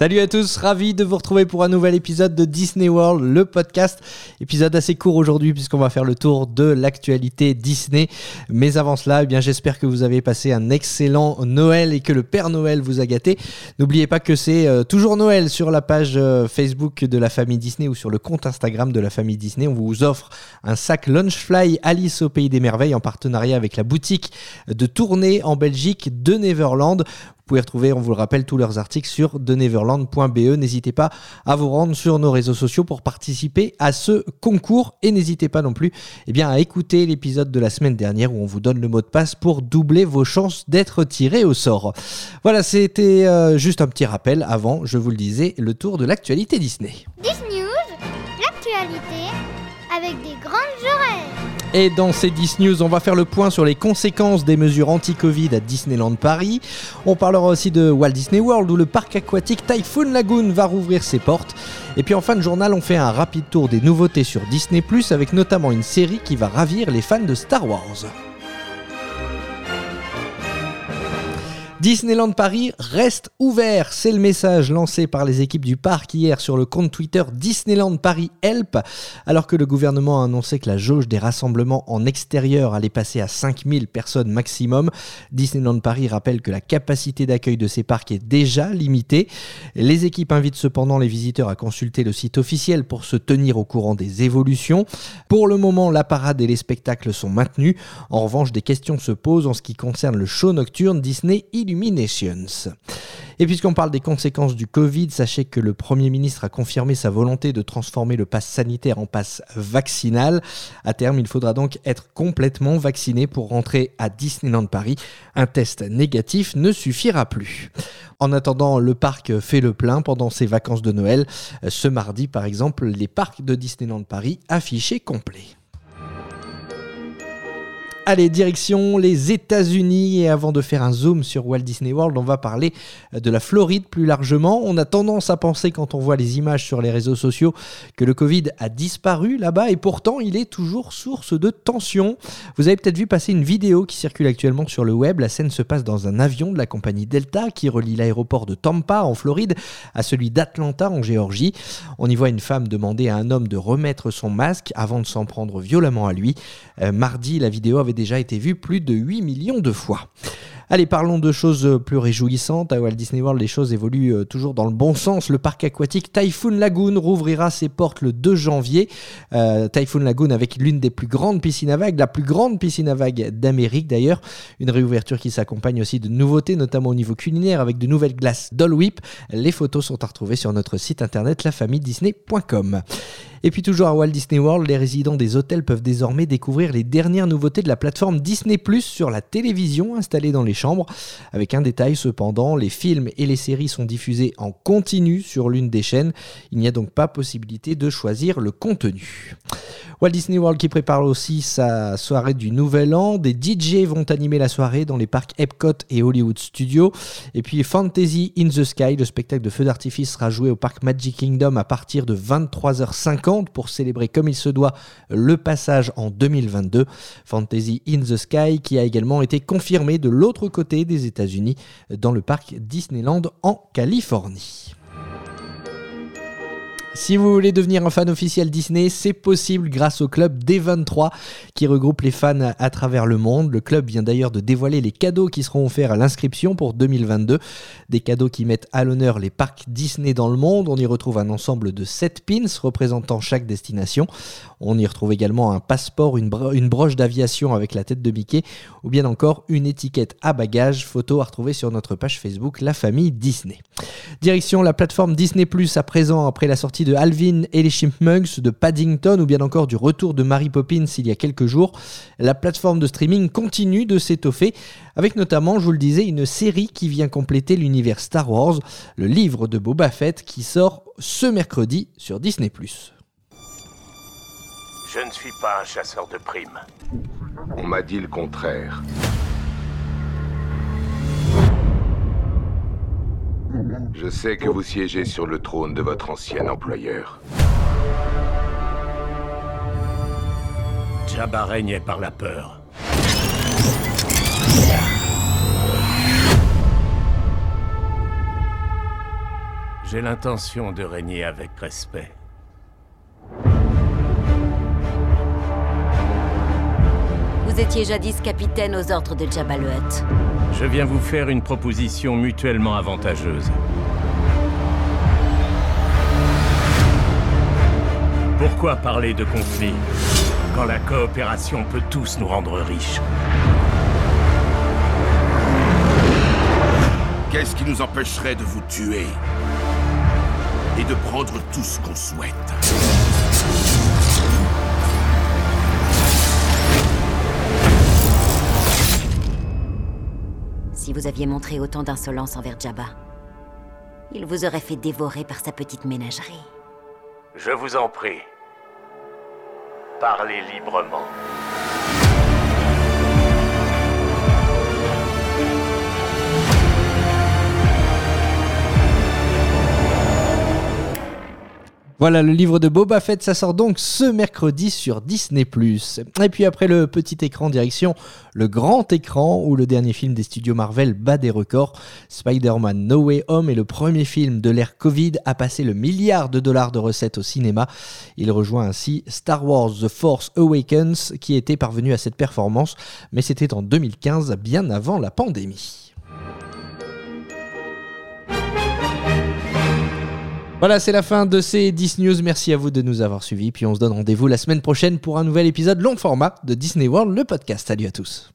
Salut à tous, ravi de vous retrouver pour un nouvel épisode de Disney World, le podcast. Épisode assez court aujourd'hui puisqu'on va faire le tour de l'actualité Disney. Mais avant cela, eh bien j'espère que vous avez passé un excellent Noël et que le Père Noël vous a gâté. N'oubliez pas que c'est euh, toujours Noël sur la page euh, Facebook de la famille Disney ou sur le compte Instagram de la famille Disney. On vous offre un sac Launchfly Alice au pays des merveilles en partenariat avec la boutique de tournée en Belgique de Neverland. Vous pouvez retrouver, on vous le rappelle, tous leurs articles sur deneverland.be. N'hésitez pas à vous rendre sur nos réseaux sociaux pour participer à ce concours et n'hésitez pas non plus eh à écouter l'épisode de la semaine dernière où on vous donne le mot de passe pour doubler vos chances d'être tiré au sort. Voilà, c'était euh, juste un petit rappel avant, je vous le disais, le tour de l'actualité Disney. Disney News, l'actualité avec des grandes oreilles. Et dans ces 10 news, on va faire le point sur les conséquences des mesures anti-Covid à Disneyland Paris. On parlera aussi de Walt Disney World où le parc aquatique Typhoon Lagoon va rouvrir ses portes. Et puis en fin de journal, on fait un rapide tour des nouveautés sur Disney ⁇ avec notamment une série qui va ravir les fans de Star Wars. Disneyland Paris reste ouvert, c'est le message lancé par les équipes du parc hier sur le compte Twitter Disneyland Paris Help, alors que le gouvernement a annoncé que la jauge des rassemblements en extérieur allait passer à 5000 personnes maximum. Disneyland Paris rappelle que la capacité d'accueil de ces parcs est déjà limitée. Les équipes invitent cependant les visiteurs à consulter le site officiel pour se tenir au courant des évolutions. Pour le moment, la parade et les spectacles sont maintenus. En revanche, des questions se posent en ce qui concerne le show nocturne Disney Et puisqu'on parle des conséquences du Covid, sachez que le Premier ministre a confirmé sa volonté de transformer le pass sanitaire en pass vaccinal. À terme, il faudra donc être complètement vacciné pour rentrer à Disneyland Paris. Un test négatif ne suffira plus. En attendant, le parc fait le plein pendant ses vacances de Noël. Ce mardi, par exemple, les parcs de Disneyland Paris affichés complets. Allez, direction les États-Unis. Et avant de faire un zoom sur Walt Disney World, on va parler de la Floride plus largement. On a tendance à penser, quand on voit les images sur les réseaux sociaux, que le Covid a disparu là-bas. Et pourtant, il est toujours source de tension. Vous avez peut-être vu passer une vidéo qui circule actuellement sur le web. La scène se passe dans un avion de la compagnie Delta qui relie l'aéroport de Tampa en Floride à celui d'Atlanta en Géorgie. On y voit une femme demander à un homme de remettre son masque avant de s'en prendre violemment à lui. Euh, mardi, la vidéo avait déjà été vue plus de 8 millions de fois. Allez, parlons de choses plus réjouissantes. À Walt Disney World, les choses évoluent euh, toujours dans le bon sens. Le parc aquatique Typhoon Lagoon rouvrira ses portes le 2 janvier. Euh, Typhoon Lagoon avec l'une des plus grandes piscines à vagues, la plus grande piscine à vagues d'Amérique d'ailleurs. Une réouverture qui s'accompagne aussi de nouveautés, notamment au niveau culinaire avec de nouvelles glaces Doll Whip. Les photos sont à retrouver sur notre site internet lafamidisney.com. Et puis toujours à Walt Disney World, les résidents des hôtels peuvent désormais découvrir les dernières nouveautés de la plateforme Disney sur la télévision installée dans les chambres. Avec un détail cependant, les films et les séries sont diffusés en continu sur l'une des chaînes. Il n'y a donc pas possibilité de choisir le contenu. Walt Disney World qui prépare aussi sa soirée du Nouvel An. Des DJ vont animer la soirée dans les parcs Epcot et Hollywood Studios. Et puis Fantasy in the Sky, le spectacle de feu d'artifice sera joué au parc Magic Kingdom à partir de 23h50 pour célébrer comme il se doit le passage en 2022. Fantasy in the Sky qui a également été confirmé de l'autre côté des États-Unis dans le parc Disneyland en Californie. Si vous voulez devenir un fan officiel Disney, c'est possible grâce au club D23 qui regroupe les fans à travers le monde. Le club vient d'ailleurs de dévoiler les cadeaux qui seront offerts à l'inscription pour 2022. Des cadeaux qui mettent à l'honneur les parcs Disney dans le monde. On y retrouve un ensemble de 7 pins représentant chaque destination. On y retrouve également un passeport, une, bro une broche d'aviation avec la tête de Mickey ou bien encore une étiquette à bagages, photo à retrouver sur notre page Facebook La Famille Disney. Direction la plateforme Disney Plus à présent après la sortie de Alvin et les Chipmunks, de Paddington ou bien encore du retour de Mary Poppins il y a quelques jours. La plateforme de streaming continue de s'étoffer avec notamment, je vous le disais, une série qui vient compléter l'univers Star Wars, le livre de Boba Fett qui sort ce mercredi sur Disney Plus. Je ne suis pas un chasseur de primes. On m'a dit le contraire. Je sais que vous siégez sur le trône de votre ancien employeur. Jabba régnait par la peur. J'ai l'intention de régner avec respect. Vous étiez jadis capitaine aux ordres de Jabba le Hutt. Je viens vous faire une proposition mutuellement avantageuse. Pourquoi parler de conflit quand la coopération peut tous nous rendre riches? Qu'est-ce qui nous empêcherait de vous tuer et de prendre tout ce qu'on souhaite? Si vous aviez montré autant d'insolence envers Jabba, il vous aurait fait dévorer par sa petite ménagerie. Je vous en prie. Parlez librement. Voilà, le livre de Boba Fett, ça sort donc ce mercredi sur Disney+. Et puis après le petit écran, direction le grand écran, où le dernier film des studios Marvel bat des records. Spider-Man No Way Home est le premier film de l'ère Covid à passer le milliard de dollars de recettes au cinéma. Il rejoint ainsi Star Wars The Force Awakens, qui était parvenu à cette performance, mais c'était en 2015, bien avant la pandémie. Voilà, c'est la fin de ces 10 news. Merci à vous de nous avoir suivis. Puis on se donne rendez-vous la semaine prochaine pour un nouvel épisode long format de Disney World, le podcast. Salut à tous.